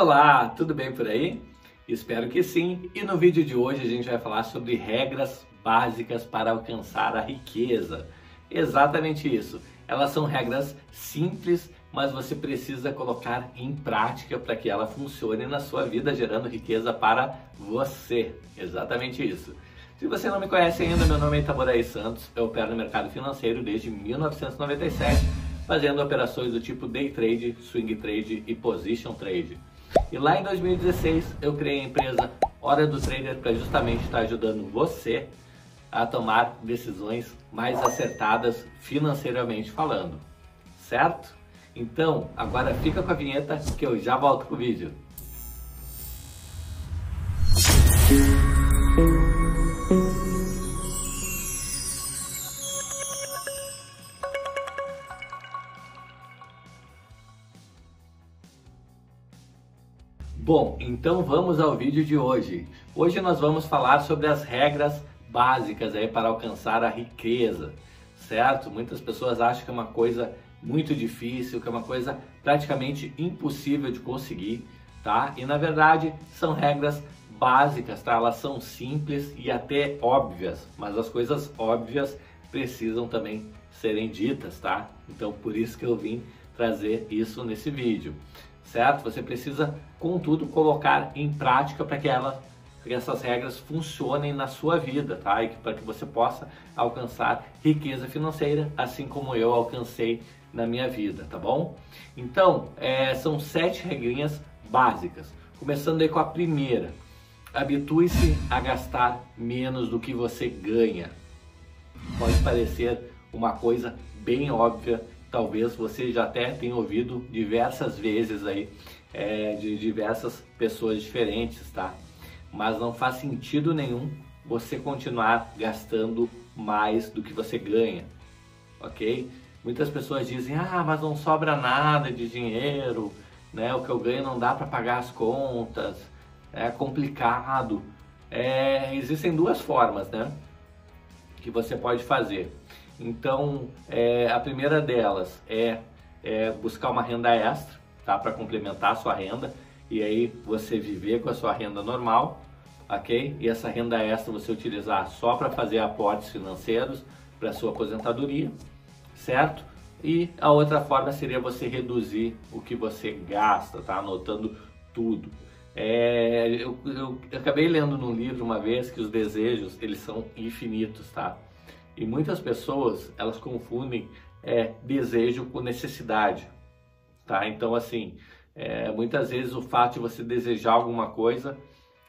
Olá, tudo bem por aí? Espero que sim. E no vídeo de hoje a gente vai falar sobre regras básicas para alcançar a riqueza. Exatamente isso. Elas são regras simples, mas você precisa colocar em prática para que ela funcione na sua vida, gerando riqueza para você. Exatamente isso. Se você não me conhece ainda, meu nome é Itaboraí Santos, eu opero no mercado financeiro desde 1997, fazendo operações do tipo day trade, swing trade e position trade. E lá em 2016 eu criei a empresa Hora do Trader para justamente estar ajudando você a tomar decisões mais acertadas financeiramente falando, certo? Então, agora fica com a vinheta que eu já volto com o vídeo. Bom, então vamos ao vídeo de hoje. Hoje nós vamos falar sobre as regras básicas aí para alcançar a riqueza, certo? Muitas pessoas acham que é uma coisa muito difícil, que é uma coisa praticamente impossível de conseguir, tá? E na verdade são regras básicas, tá? Elas são simples e até óbvias, mas as coisas óbvias precisam também serem ditas, tá? Então por isso que eu vim trazer isso nesse vídeo, certo? Você precisa, contudo, colocar em prática para que ela que essas regras funcionem na sua vida, tá? E para que você possa alcançar riqueza financeira, assim como eu alcancei na minha vida, tá bom? Então, é, são sete regrinhas básicas. Começando aí com a primeira. Habitue-se a gastar menos do que você ganha. Pode parecer uma coisa bem óbvia, talvez você já até tenha ouvido diversas vezes aí é, de diversas pessoas diferentes, tá? Mas não faz sentido nenhum você continuar gastando mais do que você ganha, ok? Muitas pessoas dizem, ah, mas não sobra nada de dinheiro, né? O que eu ganho não dá para pagar as contas, é complicado. É, existem duas formas, né? Que você pode fazer. Então, é, a primeira delas é, é, buscar uma renda extra, tá? Para complementar a sua renda e aí você viver com a sua renda normal, ok? E essa renda extra você utilizar só para fazer aportes financeiros para sua aposentadoria, certo? E a outra forma seria você reduzir o que você gasta, tá? Anotando tudo. É, eu, eu, eu, acabei lendo num livro uma vez que os desejos eles são infinitos, tá? E muitas pessoas elas confundem é, desejo com necessidade, tá? Então assim, é, muitas vezes o fato de você desejar alguma coisa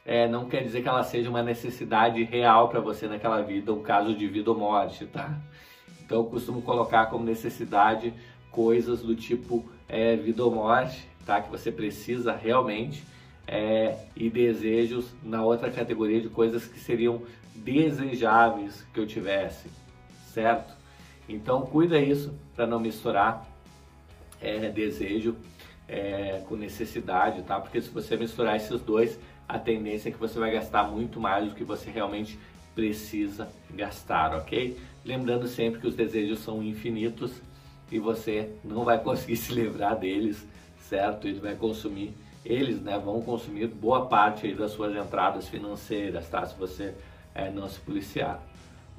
é, não quer dizer que ela seja uma necessidade real para você naquela vida, um caso de vida ou morte, tá? Então eu costumo colocar como necessidade coisas do tipo é, vida ou morte, tá? Que você precisa realmente é, e desejos na outra categoria de coisas que seriam desejáveis que eu tivesse, certo? Então cuida isso para não misturar é, desejo é, com necessidade, tá? Porque se você misturar esses dois, a tendência é que você vai gastar muito mais do que você realmente precisa gastar, ok? Lembrando sempre que os desejos são infinitos e você não vai conseguir se livrar deles, certo? Ele vai consumir eles né, vão consumir boa parte aí das suas entradas financeiras, tá? Se você é, não se policiar.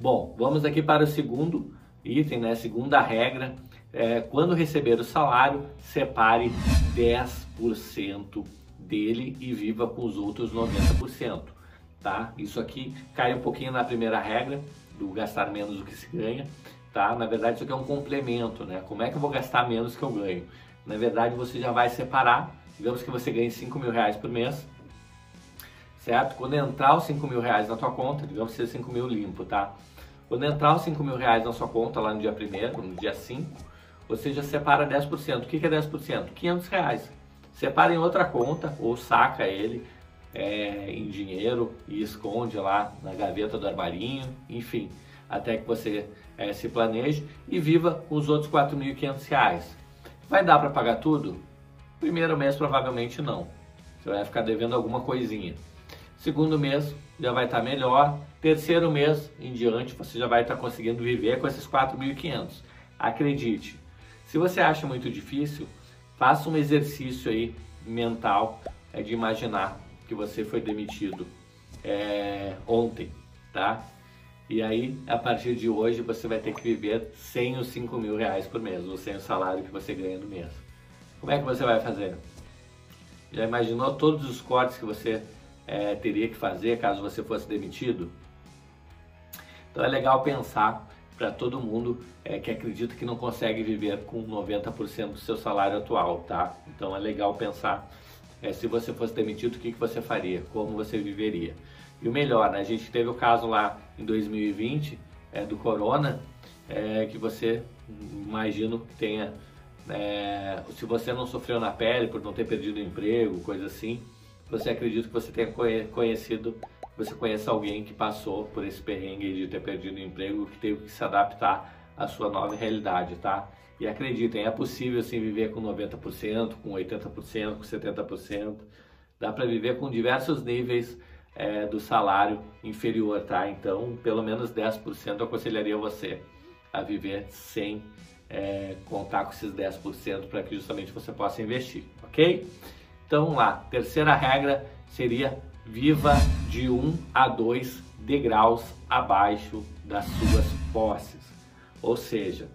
Bom, vamos aqui para o segundo item, né? Segunda regra. É, quando receber o salário, separe 10% dele e viva com os outros 90%, tá? Isso aqui cai um pouquinho na primeira regra do gastar menos do que se ganha, tá? Na verdade, isso aqui é um complemento, né? Como é que eu vou gastar menos que eu ganho? Na verdade, você já vai separar digamos que você ganhe 5 mil reais por mês, certo? Quando entrar os 5 mil reais na tua conta, digamos que seja 5 mil limpo, tá? Quando entrar os 5 mil reais na sua conta lá no dia 1 no dia 5, você já separa 10%. O que é 10%? 500 reais. Separa em outra conta ou saca ele é, em dinheiro e esconde lá na gaveta do armarinho, enfim, até que você é, se planeje e viva com os outros 4.500 reais. Vai dar para pagar tudo? Primeiro mês provavelmente não. Você vai ficar devendo alguma coisinha. Segundo mês já vai estar melhor. Terceiro mês em diante você já vai estar conseguindo viver com esses 4.500. Acredite. Se você acha muito difícil, faça um exercício aí mental é de imaginar que você foi demitido é, ontem, tá? E aí, a partir de hoje, você vai ter que viver sem os 5 mil reais por mês, ou sem o salário que você ganha no mês. Como é que você vai fazer? Já imaginou todos os cortes que você é, teria que fazer caso você fosse demitido? Então é legal pensar para todo mundo é, que acredita que não consegue viver com 90% do seu salário atual, tá? Então é legal pensar é, se você fosse demitido, o que, que você faria, como você viveria. E o melhor, né? a gente teve o caso lá em 2020 é, do corona, é, que você, imagino que tenha, é, se você não sofreu na pele por não ter perdido o emprego, coisa assim, você acredita que você tenha conhecido, você conheça alguém que passou por esse perrengue de ter perdido o emprego, que teve que se adaptar à sua nova realidade, tá? E acreditem, é possível sim viver com 90%, com 80%, com 70%. Dá para viver com diversos níveis é, do salário inferior, tá? Então, pelo menos 10% eu aconselharia você a viver sem é, contar com esses 10% para que justamente você possa investir, ok? Então, lá, terceira regra seria viva de 1 a 2 degraus abaixo das suas posses. Ou seja,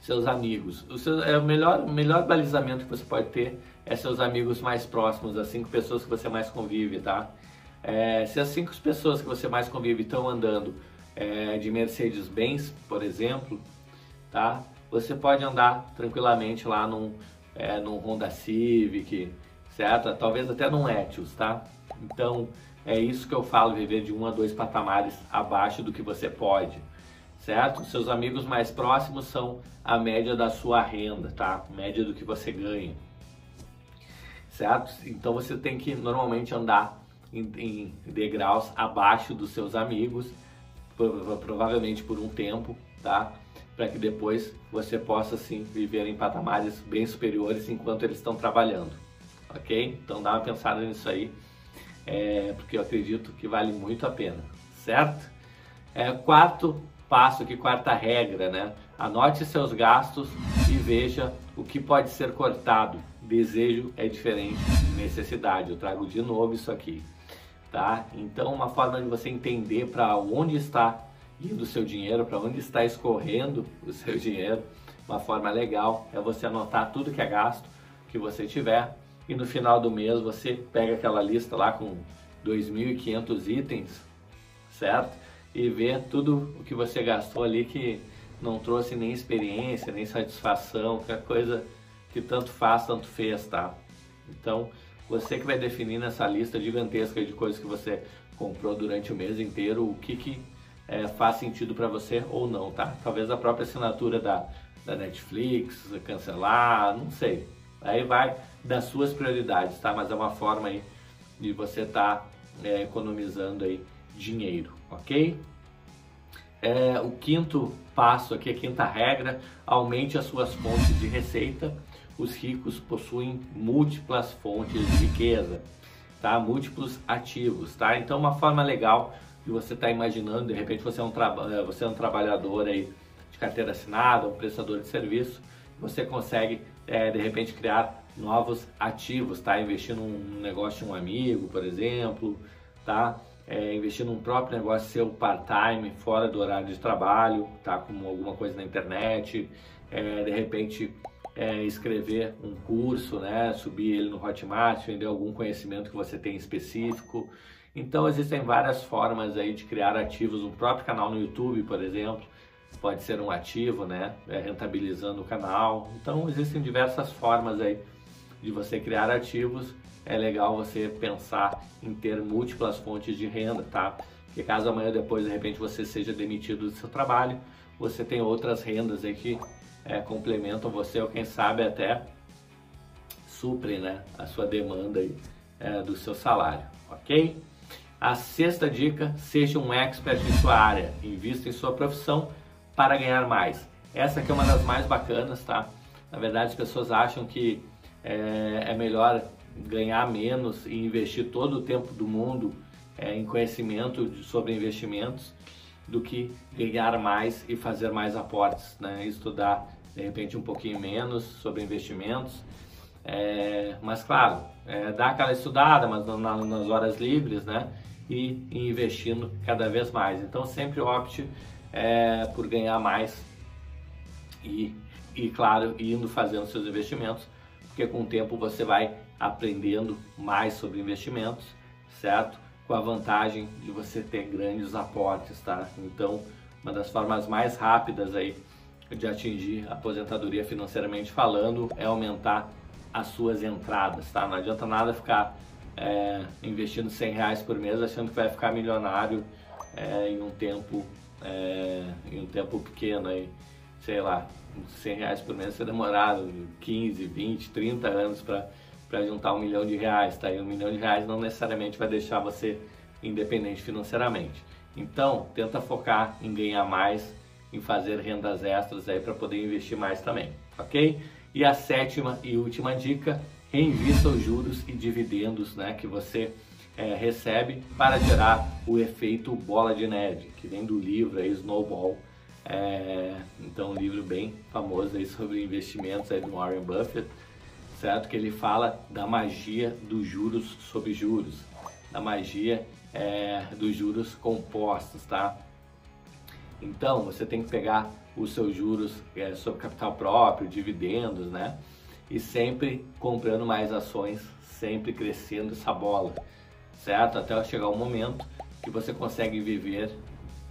seus amigos. O, seu, é o melhor, o melhor balizamento que você pode ter é seus amigos mais próximos, as cinco pessoas que você mais convive, tá? É, se as cinco pessoas que você mais convive estão andando é, de Mercedes-Benz, por exemplo, tá? Você pode andar tranquilamente lá num, é, num Honda Civic, certo? Talvez até num Etios, tá? Então, é isso que eu falo, viver de um a dois patamares abaixo do que você pode, certo? Seus amigos mais próximos são a média da sua renda, tá? Média do que você ganha, certo? Então, você tem que normalmente andar em, em degraus abaixo dos seus amigos, provavelmente por um tempo, tá? Para que depois você possa sim viver em patamares bem superiores enquanto eles estão trabalhando, ok? Então dá uma pensada nisso aí, é, porque eu acredito que vale muito a pena, certo? É, quarto passo aqui, quarta regra, né? Anote seus gastos e veja o que pode ser cortado. Desejo é diferente de necessidade. Eu trago de novo isso aqui tá? Então, uma forma de você entender para onde está indo o seu dinheiro, para onde está escorrendo o seu dinheiro, uma forma legal é você anotar tudo que é gasto que você tiver e no final do mês você pega aquela lista lá com 2.500 itens, certo? E vê tudo o que você gastou ali que não trouxe nem experiência, nem satisfação, que é coisa que tanto faz, tanto fez, tá? Então, você que vai definir nessa lista gigantesca de coisas que você comprou durante o mês inteiro, o que, que é, faz sentido para você ou não, tá? Talvez a própria assinatura da, da Netflix, cancelar, não sei. Aí vai das suas prioridades, tá? Mas é uma forma aí de você estar tá, é, economizando aí dinheiro, ok? É, o quinto passo aqui, a quinta regra, aumente as suas fontes de receita os ricos possuem múltiplas fontes de riqueza, tá? Múltiplos ativos, tá? Então uma forma legal de você estar tá imaginando, de repente você é um eh, você é um trabalhador aí de carteira assinada, um prestador de serviço, você consegue é, de repente criar novos ativos, tá? Investir num negócio de um amigo, por exemplo, tá? É, investir num próprio negócio seu part-time, fora do horário de trabalho, tá? Como alguma coisa na internet, é, de repente é, escrever um curso, né, subir ele no Hotmart, vender algum conhecimento que você tem específico. Então existem várias formas aí de criar ativos, um próprio canal no YouTube, por exemplo, pode ser um ativo, né, é, rentabilizando o canal. Então existem diversas formas aí de você criar ativos. É legal você pensar em ter múltiplas fontes de renda, tá? Porque caso amanhã depois de repente você seja demitido do seu trabalho, você tem outras rendas aí que é, complementam você ou quem sabe até suprem né, a sua demanda aí, é, do seu salário, ok? A sexta dica, seja um expert em sua área, invista em sua profissão para ganhar mais. Essa aqui é uma das mais bacanas, tá? Na verdade, as pessoas acham que é, é melhor ganhar menos e investir todo o tempo do mundo é, em conhecimento sobre investimentos do que ganhar mais e fazer mais aportes, né? Estudar de repente um pouquinho menos sobre investimentos, É, mas claro, é, aquela estudada, mas na, nas horas livres, né? E, e, investindo cada vez mais. Então sempre opte é, por ganhar mais e, e, claro, indo fazendo seus investimentos, porque com o tempo você vai aprendendo mais sobre investimentos, certo? Com a vantagem de você ter grandes aportes, tá? Então, uma das formas mais rápidas aí de atingir a aposentadoria financeiramente falando é aumentar as suas entradas, tá? Não adianta nada ficar é, investindo 100 reais por mês achando que vai ficar milionário é, em um tempo é, em um tempo pequeno aí, sei lá, 100 reais por mês, você demorado 15, 20, 30 anos para juntar um milhão de reais, tá? E um milhão de reais não necessariamente vai deixar você independente financeiramente. Então, tenta focar em ganhar mais, em fazer rendas extras aí para poder investir mais também, ok? E a sétima e última dica, reinvista os juros e dividendos, né, que você é, recebe para gerar o efeito bola de neve, que vem do livro aí, Snowball. É, então, um livro bem famoso aí sobre investimentos aí do Warren Buffett, certo? Que ele fala da magia dos juros sobre juros, da magia é, dos juros compostos, tá? Então, você tem que pegar os seus juros é, sobre capital próprio, dividendos, né? E sempre comprando mais ações, sempre crescendo essa bola certo? Até chegar um momento que você consegue viver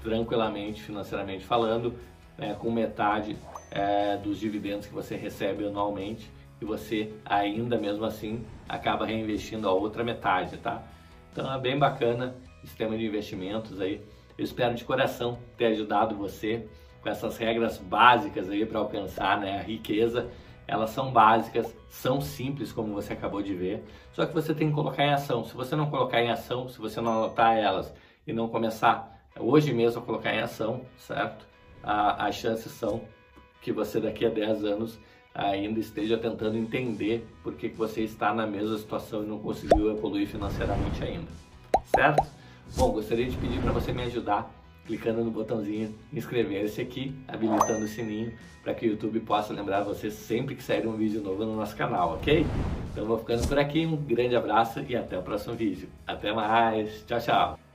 tranquilamente, financeiramente falando, né, com metade é, dos dividendos que você recebe anualmente e você ainda mesmo assim acaba reinvestindo a outra metade, tá? Então é bem bacana o sistema de investimentos aí. Eu espero de coração ter ajudado você com essas regras básicas aí para alcançar né, a riqueza elas são básicas, são simples, como você acabou de ver, só que você tem que colocar em ação. Se você não colocar em ação, se você não anotar elas e não começar hoje mesmo a colocar em ação, certo? as chances são que você daqui a 10 anos ainda esteja tentando entender por que, que você está na mesma situação e não conseguiu evoluir financeiramente ainda, certo? Bom, gostaria de pedir para você me ajudar clicando no botãozinho inscrever-se aqui, habilitando o sininho para que o YouTube possa lembrar você sempre que sair um vídeo novo no nosso canal, ok? Então vou ficando por aqui, um grande abraço e até o próximo vídeo. Até mais, tchau, tchau!